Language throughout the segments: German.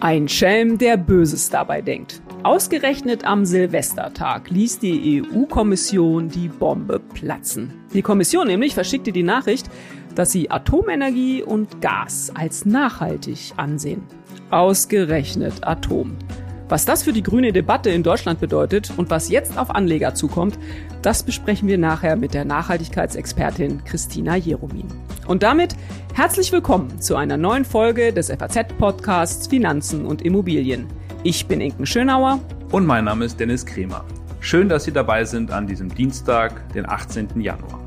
Ein Schelm, der Böses dabei denkt. Ausgerechnet am Silvestertag ließ die EU-Kommission die Bombe platzen. Die Kommission nämlich verschickte die Nachricht, dass sie Atomenergie und Gas als nachhaltig ansehen. Ausgerechnet Atom. Was das für die grüne Debatte in Deutschland bedeutet und was jetzt auf Anleger zukommt, das besprechen wir nachher mit der Nachhaltigkeitsexpertin Christina Jeromin. Und damit herzlich willkommen zu einer neuen Folge des FAZ-Podcasts Finanzen und Immobilien. Ich bin Inken Schönauer. Und mein Name ist Dennis Kremer. Schön, dass Sie dabei sind an diesem Dienstag, den 18. Januar.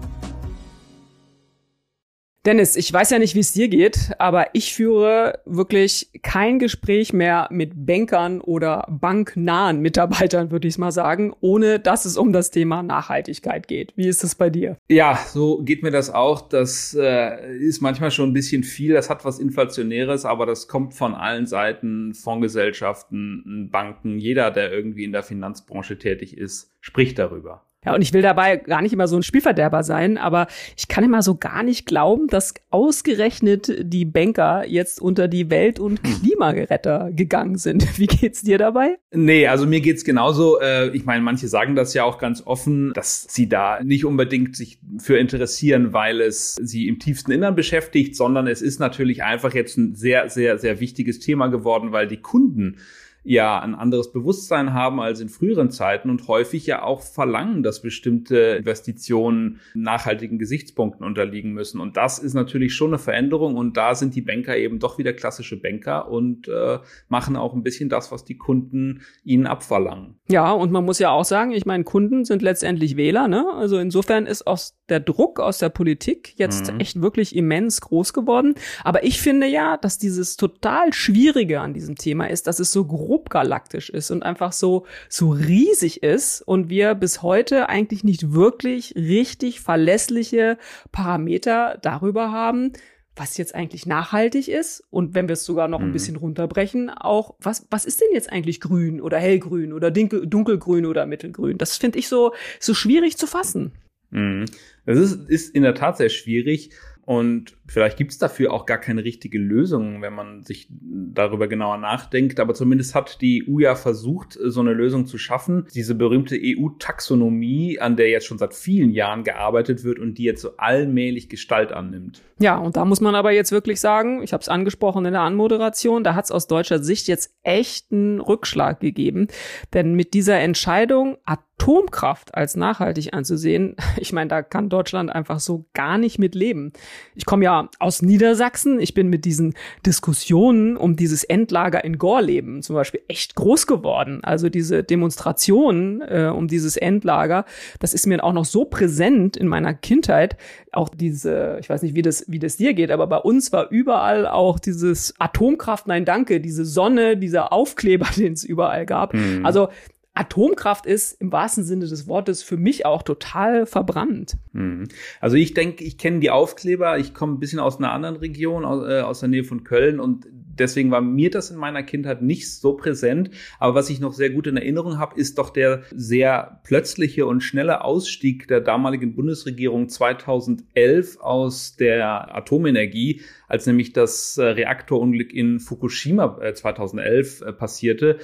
Dennis, ich weiß ja nicht, wie es dir geht, aber ich führe wirklich kein Gespräch mehr mit Bankern oder banknahen Mitarbeitern, würde ich mal sagen, ohne dass es um das Thema Nachhaltigkeit geht. Wie ist es bei dir? Ja, so geht mir das auch. Das äh, ist manchmal schon ein bisschen viel. Das hat was Inflationäres, aber das kommt von allen Seiten, Fondsgesellschaften, Banken, jeder, der irgendwie in der Finanzbranche tätig ist, spricht darüber. Ja, und ich will dabei gar nicht immer so ein Spielverderber sein, aber ich kann immer so gar nicht glauben, dass ausgerechnet die Banker jetzt unter die Welt- und hm. Klimageretter gegangen sind. Wie geht's dir dabei? Nee, also mir geht's genauso. Äh, ich meine, manche sagen das ja auch ganz offen, dass sie da nicht unbedingt sich für interessieren, weil es sie im tiefsten Innern beschäftigt, sondern es ist natürlich einfach jetzt ein sehr, sehr, sehr wichtiges Thema geworden, weil die Kunden ja ein anderes Bewusstsein haben als in früheren Zeiten und häufig ja auch verlangen, dass bestimmte Investitionen nachhaltigen Gesichtspunkten unterliegen müssen. Und das ist natürlich schon eine Veränderung und da sind die Banker eben doch wieder klassische Banker und äh, machen auch ein bisschen das, was die Kunden ihnen abverlangen. Ja, und man muss ja auch sagen, ich meine, Kunden sind letztendlich Wähler, ne? Also insofern ist aus der Druck aus der Politik jetzt mhm. echt wirklich immens groß geworden. Aber ich finde ja, dass dieses total Schwierige an diesem Thema ist, dass es so grobgalaktisch ist und einfach so, so riesig ist und wir bis heute eigentlich nicht wirklich richtig verlässliche Parameter darüber haben, was jetzt eigentlich nachhaltig ist und wenn wir es sogar noch ein mhm. bisschen runterbrechen, auch was was ist denn jetzt eigentlich grün oder hellgrün oder dunkel, dunkelgrün oder mittelgrün? Das finde ich so so schwierig zu fassen. Mhm. Das ist, ist in der Tat sehr schwierig. Und vielleicht gibt es dafür auch gar keine richtige Lösung, wenn man sich darüber genauer nachdenkt. Aber zumindest hat die EU ja versucht, so eine Lösung zu schaffen. Diese berühmte EU-Taxonomie, an der jetzt schon seit vielen Jahren gearbeitet wird und die jetzt so allmählich Gestalt annimmt. Ja, und da muss man aber jetzt wirklich sagen, ich habe es angesprochen in der Anmoderation, da hat es aus deutscher Sicht jetzt echten Rückschlag gegeben. Denn mit dieser Entscheidung, Atomkraft als nachhaltig anzusehen, ich meine, da kann Deutschland einfach so gar nicht mit leben. Ich komme ja aus Niedersachsen, ich bin mit diesen Diskussionen um dieses Endlager in Gorleben zum Beispiel echt groß geworden. Also diese Demonstrationen äh, um dieses Endlager, das ist mir auch noch so präsent in meiner Kindheit. Auch diese, ich weiß nicht, wie das, wie das dir geht, aber bei uns war überall auch dieses Atomkraft, nein danke, diese Sonne, dieser Aufkleber, den es überall gab. Mhm. Also Atomkraft ist im wahrsten Sinne des Wortes für mich auch total verbrannt. Mhm. Also ich denke, ich kenne die Aufkleber, ich komme ein bisschen aus einer anderen Region, aus, äh, aus der Nähe von Köln und deswegen war mir das in meiner Kindheit nicht so präsent. Aber was ich noch sehr gut in Erinnerung habe, ist doch der sehr plötzliche und schnelle Ausstieg der damaligen Bundesregierung 2011 aus der Atomenergie, als nämlich das äh, Reaktorunglück in Fukushima 2011 äh, passierte.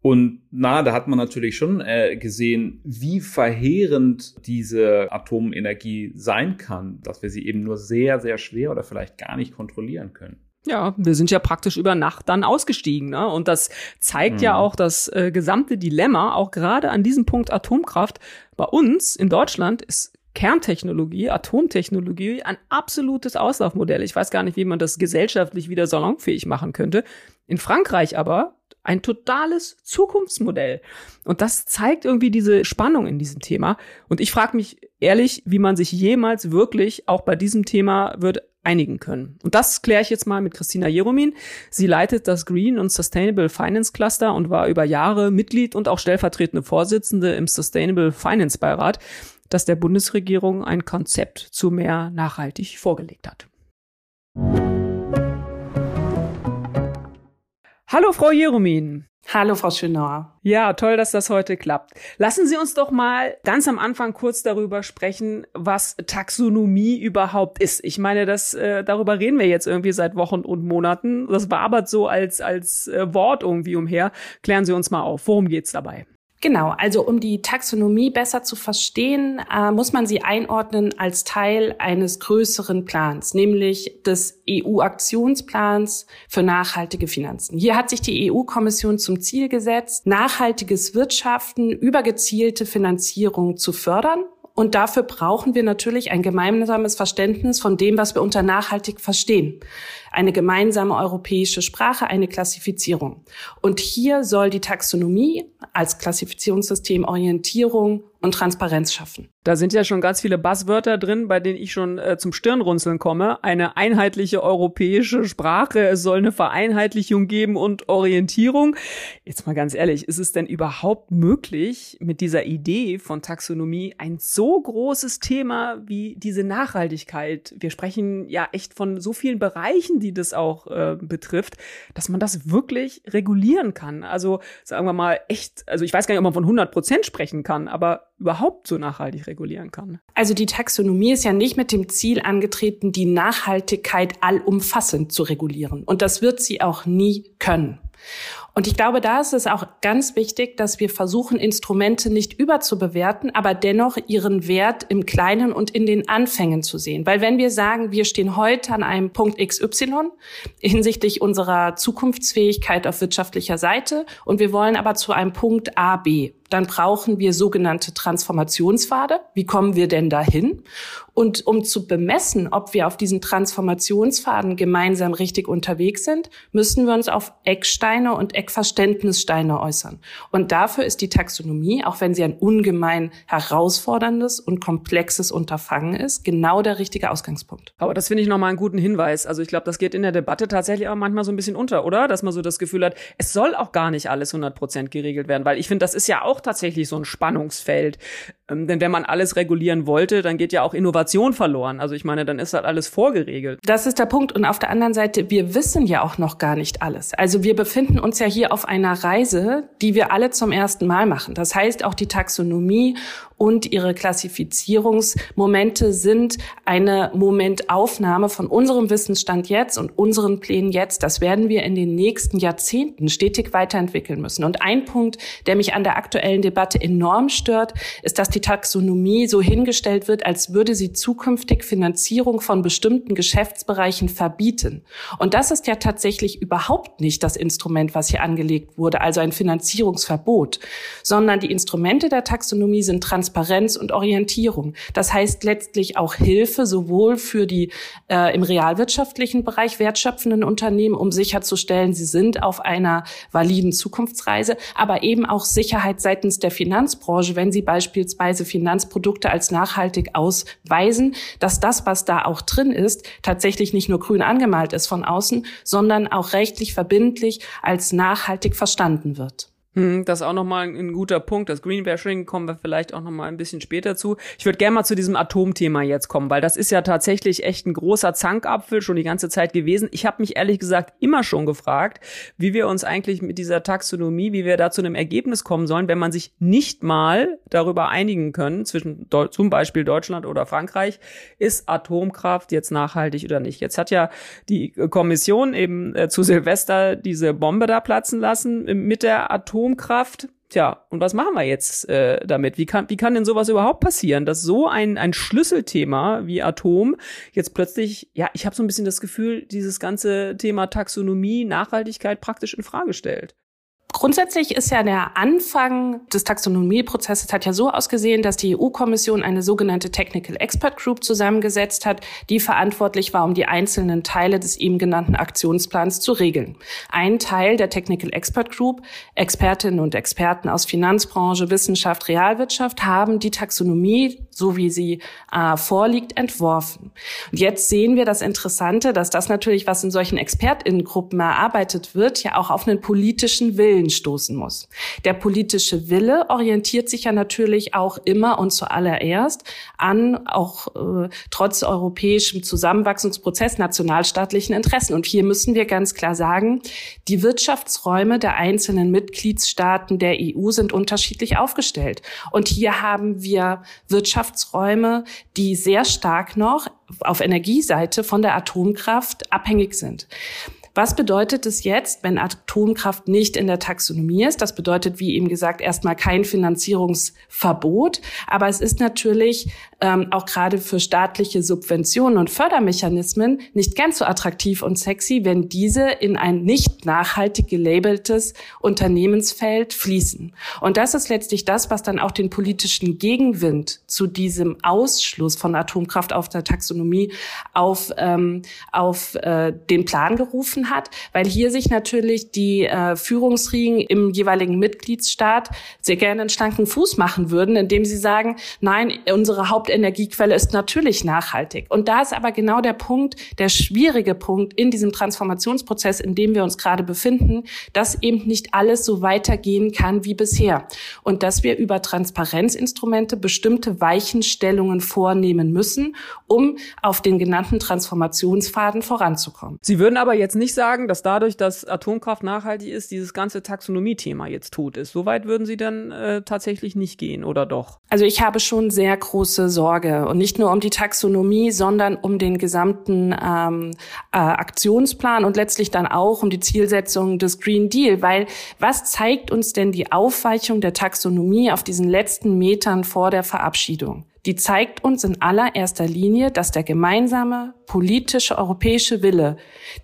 Und na, da hat man natürlich schon äh, gesehen, wie verheerend diese Atomenergie sein kann, dass wir sie eben nur sehr, sehr schwer oder vielleicht gar nicht kontrollieren können. Ja, wir sind ja praktisch über Nacht dann ausgestiegen. Ne? Und das zeigt mhm. ja auch das äh, gesamte Dilemma, auch gerade an diesem Punkt Atomkraft. Bei uns in Deutschland ist Kerntechnologie, Atomtechnologie ein absolutes Auslaufmodell. Ich weiß gar nicht, wie man das gesellschaftlich wieder salonfähig machen könnte. In Frankreich aber ein totales Zukunftsmodell. Und das zeigt irgendwie diese Spannung in diesem Thema. Und ich frage mich ehrlich, wie man sich jemals wirklich auch bei diesem Thema wird einigen können. Und das kläre ich jetzt mal mit Christina Jeromin. Sie leitet das Green und Sustainable Finance Cluster und war über Jahre Mitglied und auch stellvertretende Vorsitzende im Sustainable Finance Beirat, das der Bundesregierung ein Konzept zu mehr nachhaltig vorgelegt hat. Hallo, Frau Jeromin. Hallo, Frau Schönauer. Ja, toll, dass das heute klappt. Lassen Sie uns doch mal ganz am Anfang kurz darüber sprechen, was Taxonomie überhaupt ist. Ich meine, das äh, darüber reden wir jetzt irgendwie seit Wochen und Monaten. Das wabert so als als äh, Wort irgendwie umher. Klären Sie uns mal auf. Worum geht's dabei? Genau, also um die Taxonomie besser zu verstehen, äh, muss man sie einordnen als Teil eines größeren Plans, nämlich des EU-Aktionsplans für nachhaltige Finanzen. Hier hat sich die EU-Kommission zum Ziel gesetzt, nachhaltiges Wirtschaften über gezielte Finanzierung zu fördern und dafür brauchen wir natürlich ein gemeinsames Verständnis von dem, was wir unter nachhaltig verstehen eine gemeinsame europäische Sprache, eine Klassifizierung. Und hier soll die Taxonomie als Klassifizierungssystem Orientierung und Transparenz schaffen. Da sind ja schon ganz viele Buzzwörter drin, bei denen ich schon äh, zum Stirnrunzeln komme. Eine einheitliche europäische Sprache, es soll eine Vereinheitlichung geben und Orientierung. Jetzt mal ganz ehrlich, ist es denn überhaupt möglich, mit dieser Idee von Taxonomie ein so großes Thema wie diese Nachhaltigkeit? Wir sprechen ja echt von so vielen Bereichen, die das auch äh, betrifft, dass man das wirklich regulieren kann. Also sagen wir mal echt, also ich weiß gar nicht, ob man von 100 Prozent sprechen kann, aber überhaupt so nachhaltig regulieren kann. Also die Taxonomie ist ja nicht mit dem Ziel angetreten, die Nachhaltigkeit allumfassend zu regulieren. Und das wird sie auch nie können. Und ich glaube, da ist es auch ganz wichtig, dass wir versuchen, Instrumente nicht überzubewerten, aber dennoch ihren Wert im Kleinen und in den Anfängen zu sehen. Weil wenn wir sagen, wir stehen heute an einem Punkt XY hinsichtlich unserer Zukunftsfähigkeit auf wirtschaftlicher Seite und wir wollen aber zu einem Punkt A, B, dann brauchen wir sogenannte Transformationspfade. Wie kommen wir denn dahin? Und um zu bemessen, ob wir auf diesen Transformationspfaden gemeinsam richtig unterwegs sind, müssen wir uns auf Ecksteine und Eckverständnissteine äußern. Und dafür ist die Taxonomie, auch wenn sie ein ungemein herausforderndes und komplexes Unterfangen ist, genau der richtige Ausgangspunkt. Aber das finde ich nochmal einen guten Hinweis. Also ich glaube, das geht in der Debatte tatsächlich auch manchmal so ein bisschen unter, oder? Dass man so das Gefühl hat, es soll auch gar nicht alles 100 Prozent geregelt werden, weil ich finde, das ist ja auch tatsächlich so ein Spannungsfeld. Ähm, denn wenn man alles regulieren wollte, dann geht ja auch Innovation verloren. Also ich meine, dann ist halt alles vorgeregelt. Das ist der Punkt. Und auf der anderen Seite, wir wissen ja auch noch gar nicht alles. Also wir befinden uns ja hier auf einer Reise, die wir alle zum ersten Mal machen. Das heißt, auch die Taxonomie und ihre Klassifizierungsmomente sind eine Momentaufnahme von unserem Wissensstand jetzt und unseren Plänen jetzt. Das werden wir in den nächsten Jahrzehnten stetig weiterentwickeln müssen. Und ein Punkt, der mich an der aktuellen Debatte enorm stört, ist, dass die Taxonomie so hingestellt wird, als würde sie zukünftig Finanzierung von bestimmten Geschäftsbereichen verbieten. Und das ist ja tatsächlich überhaupt nicht das Instrument, was hier angelegt wurde, also ein Finanzierungsverbot, sondern die Instrumente der Taxonomie sind trans Transparenz und Orientierung. Das heißt letztlich auch Hilfe sowohl für die äh, im realwirtschaftlichen Bereich wertschöpfenden Unternehmen, um sicherzustellen, sie sind auf einer validen Zukunftsreise, aber eben auch Sicherheit seitens der Finanzbranche, wenn sie beispielsweise Finanzprodukte als nachhaltig ausweisen, dass das, was da auch drin ist, tatsächlich nicht nur grün angemalt ist von außen, sondern auch rechtlich verbindlich als nachhaltig verstanden wird. Hm, das ist auch nochmal ein guter Punkt. Das Greenwashing kommen wir vielleicht auch nochmal ein bisschen später zu. Ich würde gerne mal zu diesem Atomthema jetzt kommen, weil das ist ja tatsächlich echt ein großer Zankapfel schon die ganze Zeit gewesen. Ich habe mich ehrlich gesagt immer schon gefragt, wie wir uns eigentlich mit dieser Taxonomie, wie wir da zu einem Ergebnis kommen sollen, wenn man sich nicht mal darüber einigen können, zwischen zum Beispiel Deutschland oder Frankreich, ist Atomkraft jetzt nachhaltig oder nicht. Jetzt hat ja die Kommission eben äh, zu Silvester diese Bombe da platzen lassen mit der Atom Atomkraft. Tja, und was machen wir jetzt äh, damit? Wie kann, wie kann denn sowas überhaupt passieren, dass so ein, ein Schlüsselthema wie Atom jetzt plötzlich, ja, ich habe so ein bisschen das Gefühl, dieses ganze Thema Taxonomie, Nachhaltigkeit praktisch in Frage stellt? Grundsätzlich ist ja der Anfang des Taxonomieprozesses hat ja so ausgesehen, dass die EU-Kommission eine sogenannte Technical Expert Group zusammengesetzt hat, die verantwortlich war, um die einzelnen Teile des eben genannten Aktionsplans zu regeln. Ein Teil der Technical Expert Group, Expertinnen und Experten aus Finanzbranche, Wissenschaft, Realwirtschaft, haben die Taxonomie so wie sie äh, vorliegt, entworfen. Und jetzt sehen wir das Interessante, dass das natürlich, was in solchen Expertinnengruppen erarbeitet wird, ja auch auf einen politischen Willen stoßen muss. Der politische Wille orientiert sich ja natürlich auch immer und zuallererst an auch äh, trotz europäischem Zusammenwachsungsprozess nationalstaatlichen Interessen. Und hier müssen wir ganz klar sagen, die Wirtschaftsräume der einzelnen Mitgliedstaaten der EU sind unterschiedlich aufgestellt. Und hier haben wir Wirtschafts Wirtschaftsräume, die sehr stark noch auf Energieseite von der Atomkraft abhängig sind. Was bedeutet es jetzt, wenn Atomkraft nicht in der Taxonomie ist? Das bedeutet, wie eben gesagt, erstmal kein Finanzierungsverbot. Aber es ist natürlich ähm, auch gerade für staatliche Subventionen und Fördermechanismen nicht ganz so attraktiv und sexy, wenn diese in ein nicht nachhaltig gelabeltes Unternehmensfeld fließen. Und das ist letztlich das, was dann auch den politischen Gegenwind zu diesem Ausschluss von Atomkraft auf der Taxonomie auf, ähm, auf äh, den Plan gerufen hat, weil hier sich natürlich die äh, Führungsriegen im jeweiligen Mitgliedsstaat sehr gerne einen schlanken Fuß machen würden, indem sie sagen, nein, unsere Hauptenergiequelle ist natürlich nachhaltig. Und da ist aber genau der Punkt, der schwierige Punkt in diesem Transformationsprozess, in dem wir uns gerade befinden, dass eben nicht alles so weitergehen kann wie bisher. Und dass wir über Transparenzinstrumente bestimmte Weichenstellungen vornehmen müssen, um auf den genannten Transformationsfaden voranzukommen. Sie würden aber jetzt nicht sagen, dass dadurch, dass Atomkraft nachhaltig ist, dieses ganze Taxonomie-Thema jetzt tot ist. Soweit würden Sie dann äh, tatsächlich nicht gehen, oder doch? Also ich habe schon sehr große Sorge und nicht nur um die Taxonomie, sondern um den gesamten ähm, äh, Aktionsplan und letztlich dann auch um die Zielsetzung des Green Deal, weil was zeigt uns denn die Aufweichung der Taxonomie auf diesen letzten Metern vor der Verabschiedung? Die zeigt uns in allererster Linie, dass der gemeinsame politische europäische Wille,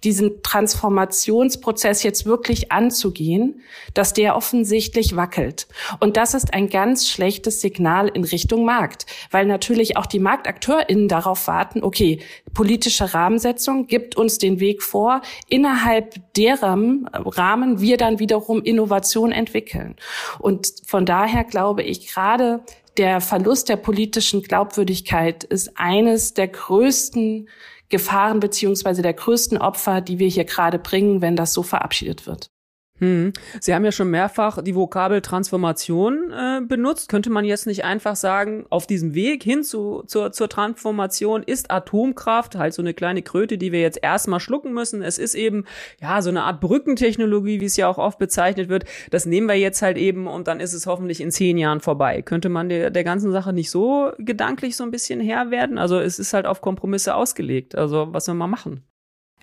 diesen Transformationsprozess jetzt wirklich anzugehen, dass der offensichtlich wackelt. Und das ist ein ganz schlechtes Signal in Richtung Markt, weil natürlich auch die MarktakteurInnen darauf warten, okay, politische Rahmensetzung gibt uns den Weg vor, innerhalb deren Rahmen wir dann wiederum Innovation entwickeln. Und von daher glaube ich gerade, der Verlust der politischen Glaubwürdigkeit ist eines der größten Gefahren beziehungsweise der größten Opfer, die wir hier gerade bringen, wenn das so verabschiedet wird. Hm. Sie haben ja schon mehrfach die Vokabel Transformation äh, benutzt. Könnte man jetzt nicht einfach sagen, auf diesem Weg hin zu, zur, zur Transformation ist Atomkraft halt so eine kleine Kröte, die wir jetzt erstmal schlucken müssen. Es ist eben, ja, so eine Art Brückentechnologie, wie es ja auch oft bezeichnet wird. Das nehmen wir jetzt halt eben und dann ist es hoffentlich in zehn Jahren vorbei. Könnte man der, der ganzen Sache nicht so gedanklich so ein bisschen Herr werden? Also es ist halt auf Kompromisse ausgelegt. Also was wir mal machen.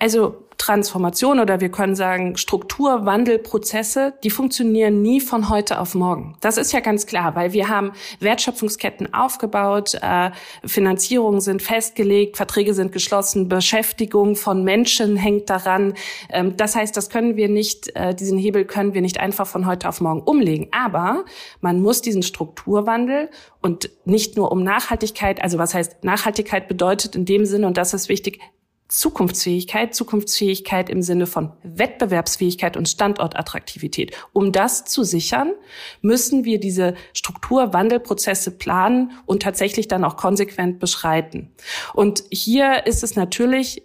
Also Transformation oder wir können sagen Strukturwandelprozesse, die funktionieren nie von heute auf morgen. Das ist ja ganz klar, weil wir haben Wertschöpfungsketten aufgebaut, äh, Finanzierungen sind festgelegt, Verträge sind geschlossen, Beschäftigung von Menschen hängt daran. Ähm, das heißt, das können wir nicht, äh, diesen Hebel können wir nicht einfach von heute auf morgen umlegen. Aber man muss diesen Strukturwandel und nicht nur um Nachhaltigkeit, also was heißt Nachhaltigkeit bedeutet in dem Sinne, und das ist wichtig, Zukunftsfähigkeit, Zukunftsfähigkeit im Sinne von Wettbewerbsfähigkeit und Standortattraktivität. Um das zu sichern, müssen wir diese Strukturwandelprozesse planen und tatsächlich dann auch konsequent beschreiten. Und hier ist es natürlich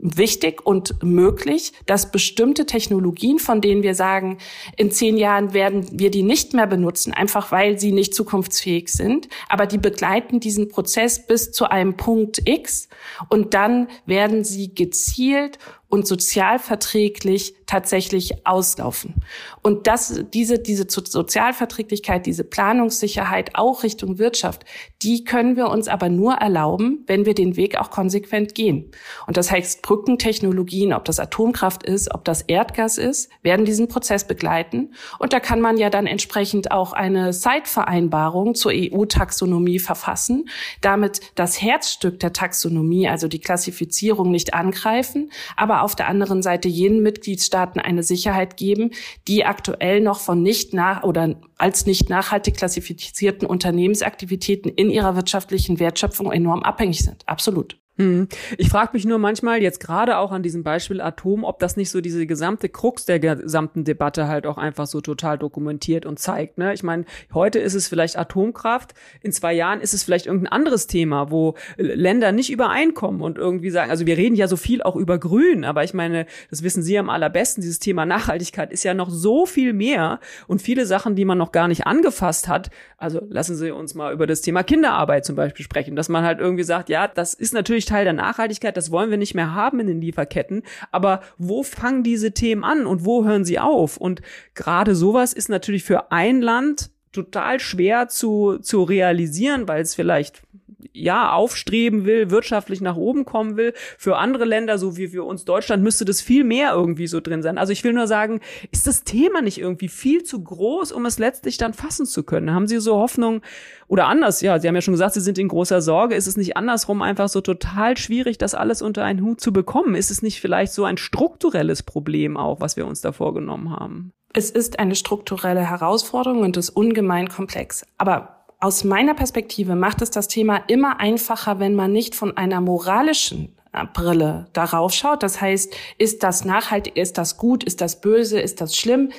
wichtig und möglich, dass bestimmte Technologien, von denen wir sagen, in zehn Jahren werden wir die nicht mehr benutzen, einfach weil sie nicht zukunftsfähig sind, aber die begleiten diesen Prozess bis zu einem Punkt X und dann werden sie gezielt und sozialverträglich tatsächlich auslaufen. Und das, diese, diese Sozialverträglichkeit, diese Planungssicherheit auch Richtung Wirtschaft, die können wir uns aber nur erlauben, wenn wir den Weg auch konsequent gehen. Und das heißt, Brückentechnologien, ob das Atomkraft ist, ob das Erdgas ist, werden diesen Prozess begleiten. Und da kann man ja dann entsprechend auch eine Zeitvereinbarung zur EU-Taxonomie verfassen, damit das Herzstück der Taxonomie, also die Klassifizierung nicht angreifen, aber auf der anderen Seite jenen Mitgliedstaaten eine Sicherheit geben, die aktuell noch von nicht nach oder als nicht nachhaltig klassifizierten Unternehmensaktivitäten in ihrer wirtschaftlichen Wertschöpfung enorm abhängig sind. Absolut. Hm. Ich frage mich nur manchmal, jetzt gerade auch an diesem Beispiel Atom, ob das nicht so diese gesamte Krux der gesamten Debatte halt auch einfach so total dokumentiert und zeigt. Ne? Ich meine, heute ist es vielleicht Atomkraft, in zwei Jahren ist es vielleicht irgendein anderes Thema, wo Länder nicht übereinkommen und irgendwie sagen, also wir reden ja so viel auch über Grün, aber ich meine, das wissen Sie am allerbesten, dieses Thema Nachhaltigkeit ist ja noch so viel mehr und viele Sachen, die man noch gar nicht angefasst hat. Also lassen Sie uns mal über das Thema Kinderarbeit zum Beispiel sprechen, dass man halt irgendwie sagt, ja, das ist natürlich Teil der Nachhaltigkeit, das wollen wir nicht mehr haben in den Lieferketten. Aber wo fangen diese Themen an und wo hören sie auf? Und gerade sowas ist natürlich für ein Land total schwer zu, zu realisieren, weil es vielleicht ja, aufstreben will, wirtschaftlich nach oben kommen will. Für andere Länder, so wie für uns Deutschland, müsste das viel mehr irgendwie so drin sein. Also ich will nur sagen, ist das Thema nicht irgendwie viel zu groß, um es letztlich dann fassen zu können? Haben Sie so Hoffnung oder anders? Ja, Sie haben ja schon gesagt, Sie sind in großer Sorge. Ist es nicht andersrum einfach so total schwierig, das alles unter einen Hut zu bekommen? Ist es nicht vielleicht so ein strukturelles Problem auch, was wir uns da vorgenommen haben? Es ist eine strukturelle Herausforderung und ist ungemein komplex. Aber aus meiner Perspektive macht es das Thema immer einfacher, wenn man nicht von einer moralischen äh, Brille darauf schaut. Das heißt, ist das nachhaltig, ist das gut, ist das böse, ist das schlimm?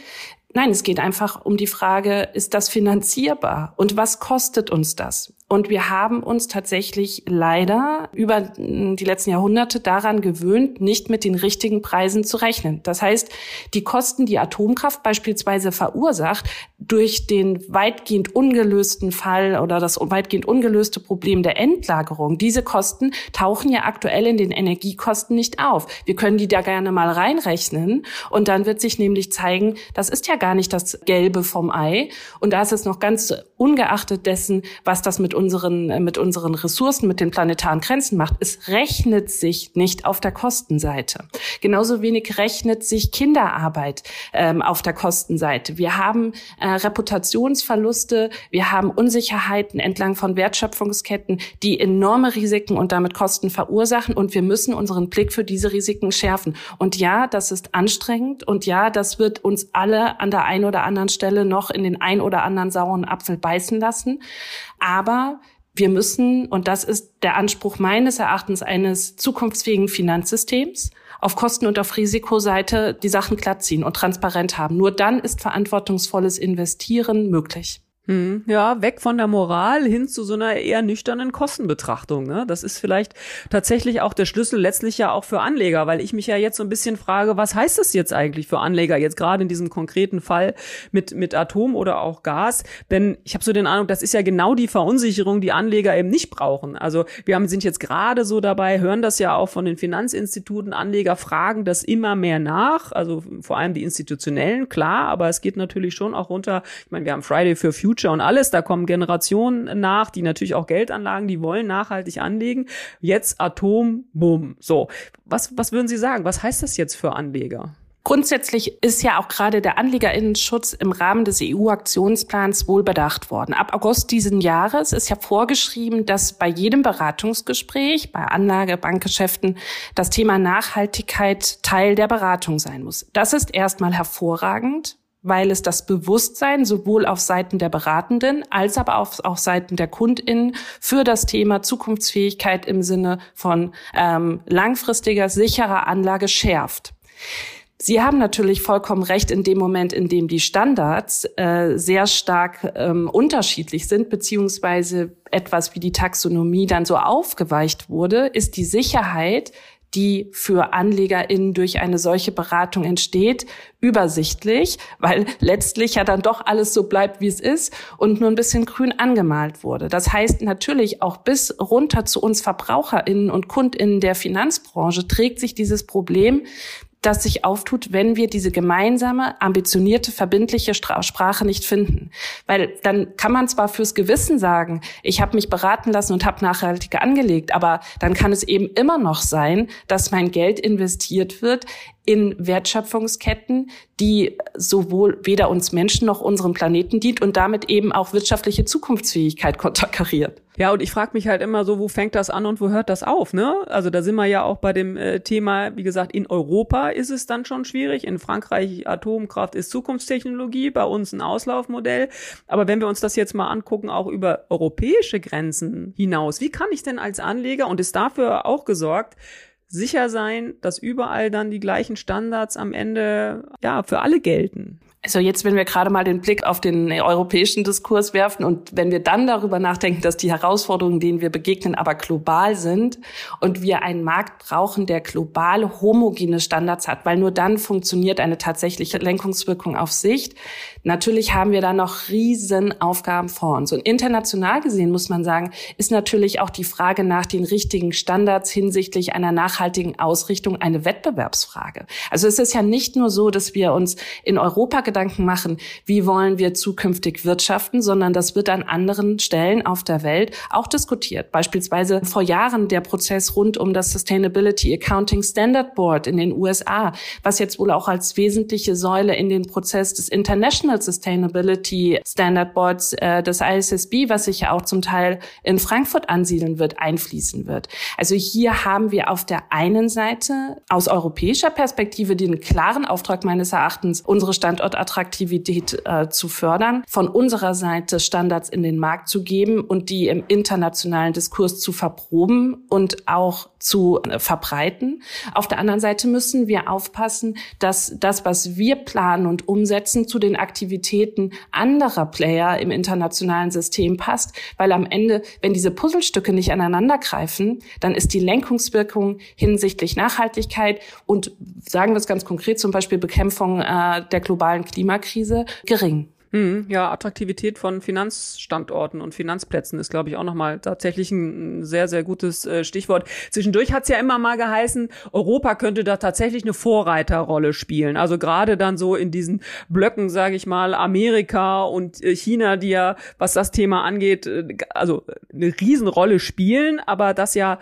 Nein, es geht einfach um die Frage, ist das finanzierbar und was kostet uns das? Und wir haben uns tatsächlich leider über die letzten Jahrhunderte daran gewöhnt, nicht mit den richtigen Preisen zu rechnen. Das heißt, die Kosten, die Atomkraft beispielsweise verursacht, durch den weitgehend ungelösten Fall oder das weitgehend ungelöste Problem der Endlagerung, diese Kosten tauchen ja aktuell in den Energiekosten nicht auf. Wir können die da gerne mal reinrechnen und dann wird sich nämlich zeigen, das ist ja gar nicht das Gelbe vom Ei. Und da ist es noch ganz ungeachtet dessen, was das mit unseren, äh, mit unseren Ressourcen, mit den planetaren Grenzen macht. Es rechnet sich nicht auf der Kostenseite. Genauso wenig rechnet sich Kinderarbeit ähm, auf der Kostenseite. Wir haben äh, Reputationsverluste, wir haben Unsicherheiten entlang von Wertschöpfungsketten, die enorme Risiken und damit Kosten verursachen. Und wir müssen unseren Blick für diese Risiken schärfen. Und ja, das ist anstrengend. Und ja, das wird uns alle an der einen oder anderen Stelle noch in den ein oder anderen sauren Apfel beißen lassen. Aber wir müssen, und das ist der Anspruch meines Erachtens eines zukunftsfähigen Finanzsystems, auf Kosten- und auf Risikoseite die Sachen glatt ziehen und transparent haben. Nur dann ist verantwortungsvolles Investieren möglich. Hm, ja, weg von der Moral hin zu so einer eher nüchternen Kostenbetrachtung. Ne? Das ist vielleicht tatsächlich auch der Schlüssel letztlich ja auch für Anleger, weil ich mich ja jetzt so ein bisschen frage, was heißt das jetzt eigentlich für Anleger, jetzt gerade in diesem konkreten Fall mit, mit Atom oder auch Gas? Denn ich habe so den Eindruck, das ist ja genau die Verunsicherung, die Anleger eben nicht brauchen. Also wir haben, sind jetzt gerade so dabei, hören das ja auch von den Finanzinstituten, Anleger fragen das immer mehr nach, also vor allem die institutionellen, klar, aber es geht natürlich schon auch runter. Ich meine, wir haben Friday for Future Future und alles. Da kommen Generationen nach, die natürlich auch Geldanlagen, die wollen nachhaltig anlegen. Jetzt Atom, bumm. So. Was, was würden Sie sagen? Was heißt das jetzt für Anleger? Grundsätzlich ist ja auch gerade der Anlegerinnenschutz im Rahmen des EU-Aktionsplans wohl bedacht worden. Ab August diesen Jahres ist ja vorgeschrieben, dass bei jedem Beratungsgespräch, bei Anlage, Bankgeschäften, das Thema Nachhaltigkeit Teil der Beratung sein muss. Das ist erstmal hervorragend, weil es das Bewusstsein sowohl auf Seiten der Beratenden als aber auch auf Seiten der KundInnen für das Thema Zukunftsfähigkeit im Sinne von ähm, langfristiger, sicherer Anlage schärft. Sie haben natürlich vollkommen recht in dem Moment, in dem die Standards äh, sehr stark ähm, unterschiedlich sind, beziehungsweise etwas wie die Taxonomie dann so aufgeweicht wurde, ist die Sicherheit die für AnlegerInnen durch eine solche Beratung entsteht, übersichtlich, weil letztlich ja dann doch alles so bleibt, wie es ist und nur ein bisschen grün angemalt wurde. Das heißt natürlich auch bis runter zu uns VerbraucherInnen und KundInnen der Finanzbranche trägt sich dieses Problem, das sich auftut, wenn wir diese gemeinsame, ambitionierte, verbindliche Sprache nicht finden. Weil dann kann man zwar fürs Gewissen sagen, ich habe mich beraten lassen und habe nachhaltig angelegt, aber dann kann es eben immer noch sein, dass mein Geld investiert wird in Wertschöpfungsketten, die sowohl weder uns Menschen noch unserem Planeten dient und damit eben auch wirtschaftliche Zukunftsfähigkeit konterkariert. Ja, und ich frage mich halt immer so, wo fängt das an und wo hört das auf, ne? Also da sind wir ja auch bei dem äh, Thema, wie gesagt, in Europa ist es dann schon schwierig. In Frankreich Atomkraft ist Zukunftstechnologie, bei uns ein Auslaufmodell. Aber wenn wir uns das jetzt mal angucken, auch über europäische Grenzen hinaus, wie kann ich denn als Anleger, und ist dafür auch gesorgt, sicher sein, dass überall dann die gleichen Standards am Ende ja für alle gelten. Also jetzt, wenn wir gerade mal den Blick auf den europäischen Diskurs werfen und wenn wir dann darüber nachdenken, dass die Herausforderungen, denen wir begegnen, aber global sind und wir einen Markt brauchen, der global homogene Standards hat, weil nur dann funktioniert eine tatsächliche Lenkungswirkung auf Sicht. Natürlich haben wir da noch riesen Aufgaben vor uns. Und international gesehen muss man sagen, ist natürlich auch die Frage nach den richtigen Standards hinsichtlich einer nachhaltigen Ausrichtung eine Wettbewerbsfrage. Also es ist ja nicht nur so, dass wir uns in Europa Gedanken machen, wie wollen wir zukünftig wirtschaften, sondern das wird an anderen Stellen auf der Welt auch diskutiert. Beispielsweise vor Jahren der Prozess rund um das Sustainability Accounting Standard Board in den USA, was jetzt wohl auch als wesentliche Säule in den Prozess des International Sustainability Standard Boards äh, des ISSB, was sich ja auch zum Teil in Frankfurt ansiedeln wird, einfließen wird. Also hier haben wir auf der einen Seite aus europäischer Perspektive den klaren Auftrag meines Erachtens, unsere Standort Attraktivität äh, zu fördern, von unserer Seite Standards in den Markt zu geben und die im internationalen Diskurs zu verproben und auch zu äh, verbreiten. Auf der anderen Seite müssen wir aufpassen, dass das, was wir planen und umsetzen, zu den Aktivitäten anderer Player im internationalen System passt, weil am Ende, wenn diese Puzzlestücke nicht aneinander greifen, dann ist die Lenkungswirkung hinsichtlich Nachhaltigkeit und sagen wir es ganz konkret, zum Beispiel Bekämpfung äh, der globalen Klimakrise gering. Hm, ja, Attraktivität von Finanzstandorten und Finanzplätzen ist, glaube ich, auch nochmal tatsächlich ein sehr, sehr gutes äh, Stichwort. Zwischendurch hat es ja immer mal geheißen, Europa könnte da tatsächlich eine Vorreiterrolle spielen. Also gerade dann so in diesen Blöcken, sage ich mal, Amerika und äh, China, die ja, was das Thema angeht, äh, also eine Riesenrolle spielen, aber das ja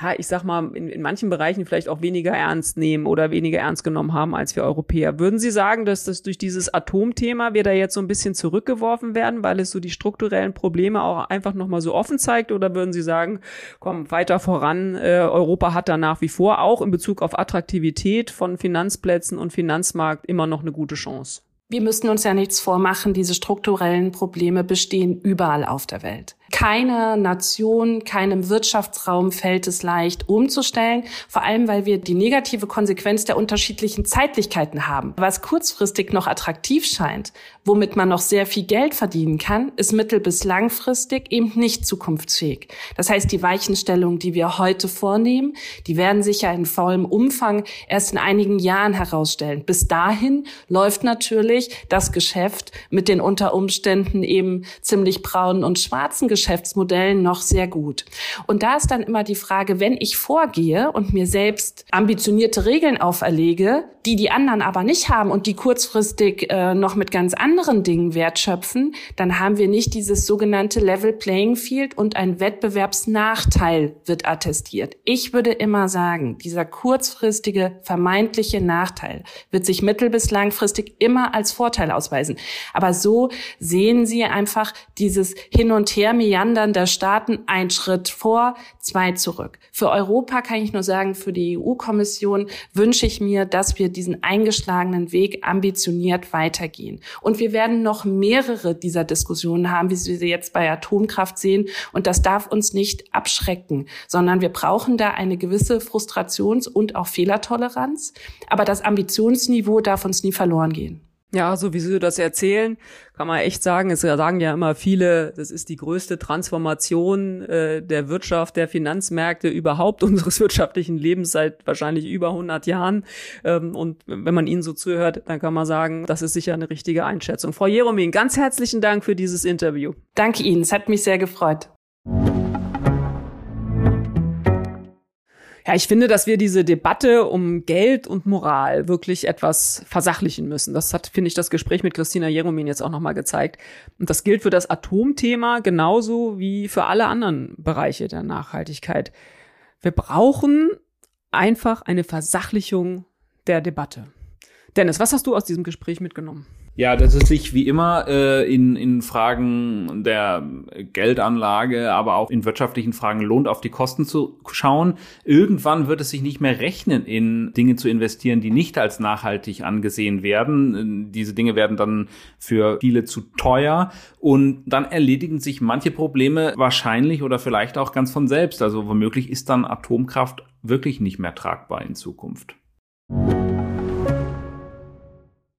ja, ich sag mal, in, in manchen Bereichen vielleicht auch weniger ernst nehmen oder weniger ernst genommen haben als wir Europäer. Würden Sie sagen, dass das durch dieses Atomthema wir da jetzt so ein bisschen zurückgeworfen werden, weil es so die strukturellen Probleme auch einfach nochmal so offen zeigt? Oder würden Sie sagen, komm, weiter voran, äh, Europa hat da nach wie vor auch in Bezug auf Attraktivität von Finanzplätzen und Finanzmarkt immer noch eine gute Chance? Wir müssen uns ja nichts vormachen, diese strukturellen Probleme bestehen überall auf der Welt. Keiner Nation, keinem Wirtschaftsraum fällt es leicht umzustellen, vor allem weil wir die negative Konsequenz der unterschiedlichen Zeitlichkeiten haben. Was kurzfristig noch attraktiv scheint, womit man noch sehr viel Geld verdienen kann, ist mittel- bis langfristig eben nicht zukunftsfähig. Das heißt, die Weichenstellungen, die wir heute vornehmen, die werden sich ja in vollem Umfang erst in einigen Jahren herausstellen. Bis dahin läuft natürlich das Geschäft mit den unter Umständen eben ziemlich braunen und schwarzen Geschäften Geschäftsmodellen noch sehr gut. Und da ist dann immer die Frage, wenn ich vorgehe und mir selbst ambitionierte Regeln auferlege, die die anderen aber nicht haben und die kurzfristig äh, noch mit ganz anderen Dingen wertschöpfen, dann haben wir nicht dieses sogenannte Level Playing Field und ein Wettbewerbsnachteil wird attestiert. Ich würde immer sagen, dieser kurzfristige vermeintliche Nachteil wird sich mittel- bis langfristig immer als Vorteil ausweisen. Aber so sehen Sie einfach dieses Hin und Her Meandern der Staaten ein Schritt vor, zwei zurück. Für Europa kann ich nur sagen, für die EU-Kommission wünsche ich mir, dass wir diesen eingeschlagenen Weg ambitioniert weitergehen. Und wir werden noch mehrere dieser Diskussionen haben, wie Sie sie jetzt bei Atomkraft sehen. Und das darf uns nicht abschrecken, sondern wir brauchen da eine gewisse Frustrations- und auch Fehlertoleranz. Aber das Ambitionsniveau darf uns nie verloren gehen. Ja, so wie Sie das erzählen, kann man echt sagen, es sagen ja immer viele, das ist die größte Transformation äh, der Wirtschaft, der Finanzmärkte überhaupt unseres wirtschaftlichen Lebens seit wahrscheinlich über 100 Jahren. Ähm, und wenn man Ihnen so zuhört, dann kann man sagen, das ist sicher eine richtige Einschätzung. Frau Jeromin, ganz herzlichen Dank für dieses Interview. Danke Ihnen, es hat mich sehr gefreut. Ja, ich finde, dass wir diese Debatte um Geld und Moral wirklich etwas versachlichen müssen. Das hat, finde ich, das Gespräch mit Christina Jeromin jetzt auch nochmal gezeigt. Und das gilt für das Atomthema genauso wie für alle anderen Bereiche der Nachhaltigkeit. Wir brauchen einfach eine Versachlichung der Debatte. Dennis, was hast du aus diesem Gespräch mitgenommen? Ja, das ist sich wie immer äh, in, in Fragen der Geldanlage, aber auch in wirtschaftlichen Fragen lohnt, auf die Kosten zu schauen. Irgendwann wird es sich nicht mehr rechnen, in Dinge zu investieren, die nicht als nachhaltig angesehen werden. Diese Dinge werden dann für viele zu teuer und dann erledigen sich manche Probleme wahrscheinlich oder vielleicht auch ganz von selbst. Also womöglich ist dann Atomkraft wirklich nicht mehr tragbar in Zukunft.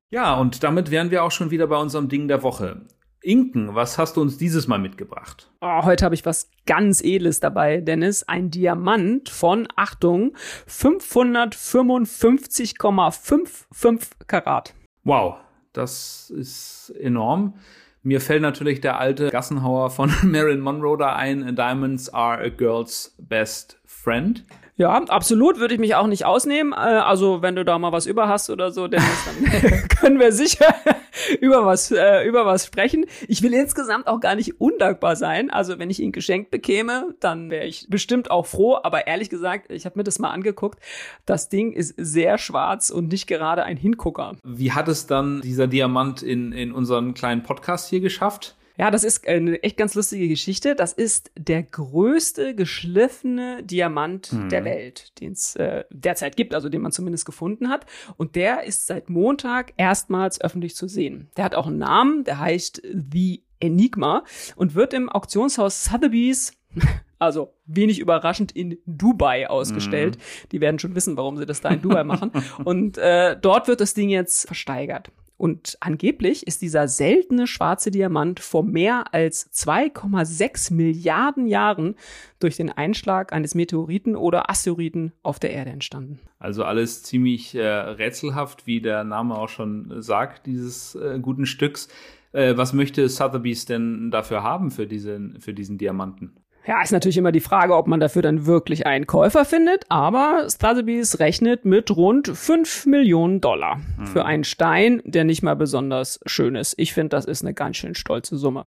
Ja, und damit wären wir auch schon wieder bei unserem Ding der Woche. Inken, was hast du uns dieses Mal mitgebracht? Oh, heute habe ich was ganz Edles dabei, Dennis. Ein Diamant von, Achtung, 555,55 Karat. Wow, das ist enorm. Mir fällt natürlich der alte Gassenhauer von Marilyn Monroe da ein, Diamonds are a girl's best friend. Ja, absolut würde ich mich auch nicht ausnehmen. Äh, also wenn du da mal was über hast oder so, Dennis, dann können wir sicher über was äh, über was sprechen. Ich will insgesamt auch gar nicht undankbar sein. Also wenn ich ihn geschenkt bekäme, dann wäre ich bestimmt auch froh. Aber ehrlich gesagt, ich habe mir das mal angeguckt. Das Ding ist sehr schwarz und nicht gerade ein Hingucker. Wie hat es dann dieser Diamant in in unseren kleinen Podcast hier geschafft? Ja, das ist eine echt ganz lustige Geschichte. Das ist der größte geschliffene Diamant mhm. der Welt, den es äh, derzeit gibt, also den man zumindest gefunden hat. Und der ist seit Montag erstmals öffentlich zu sehen. Der hat auch einen Namen, der heißt The Enigma und wird im Auktionshaus Sotheby's also wenig überraschend in Dubai ausgestellt. Mhm. Die werden schon wissen, warum sie das da in Dubai machen. Und äh, dort wird das Ding jetzt versteigert. Und angeblich ist dieser seltene schwarze Diamant vor mehr als 2,6 Milliarden Jahren durch den Einschlag eines Meteoriten oder Asteroiden auf der Erde entstanden. Also alles ziemlich äh, rätselhaft, wie der Name auch schon sagt, dieses äh, guten Stücks. Äh, was möchte Sotheby's denn dafür haben für diesen, für diesen Diamanten? Ja, ist natürlich immer die Frage, ob man dafür dann wirklich einen Käufer findet, aber Sotheby's rechnet mit rund 5 Millionen Dollar mhm. für einen Stein, der nicht mal besonders schön ist. Ich finde, das ist eine ganz schön stolze Summe.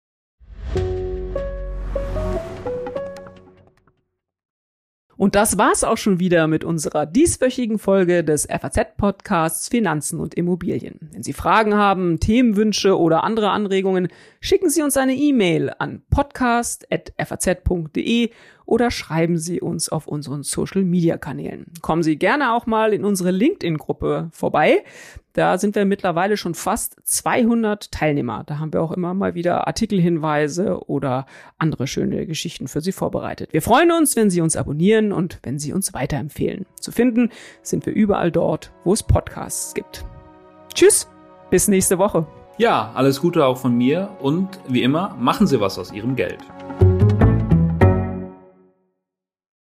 Und das war's auch schon wieder mit unserer dieswöchigen Folge des FAZ-Podcasts Finanzen und Immobilien. Wenn Sie Fragen haben, Themenwünsche oder andere Anregungen, schicken Sie uns eine E-Mail an podcast.faz.de oder schreiben Sie uns auf unseren Social-Media-Kanälen. Kommen Sie gerne auch mal in unsere LinkedIn-Gruppe vorbei. Da sind wir mittlerweile schon fast 200 Teilnehmer. Da haben wir auch immer mal wieder Artikelhinweise oder andere schöne Geschichten für Sie vorbereitet. Wir freuen uns, wenn Sie uns abonnieren und wenn Sie uns weiterempfehlen. Zu finden sind wir überall dort, wo es Podcasts gibt. Tschüss, bis nächste Woche. Ja, alles Gute auch von mir und wie immer, machen Sie was aus Ihrem Geld.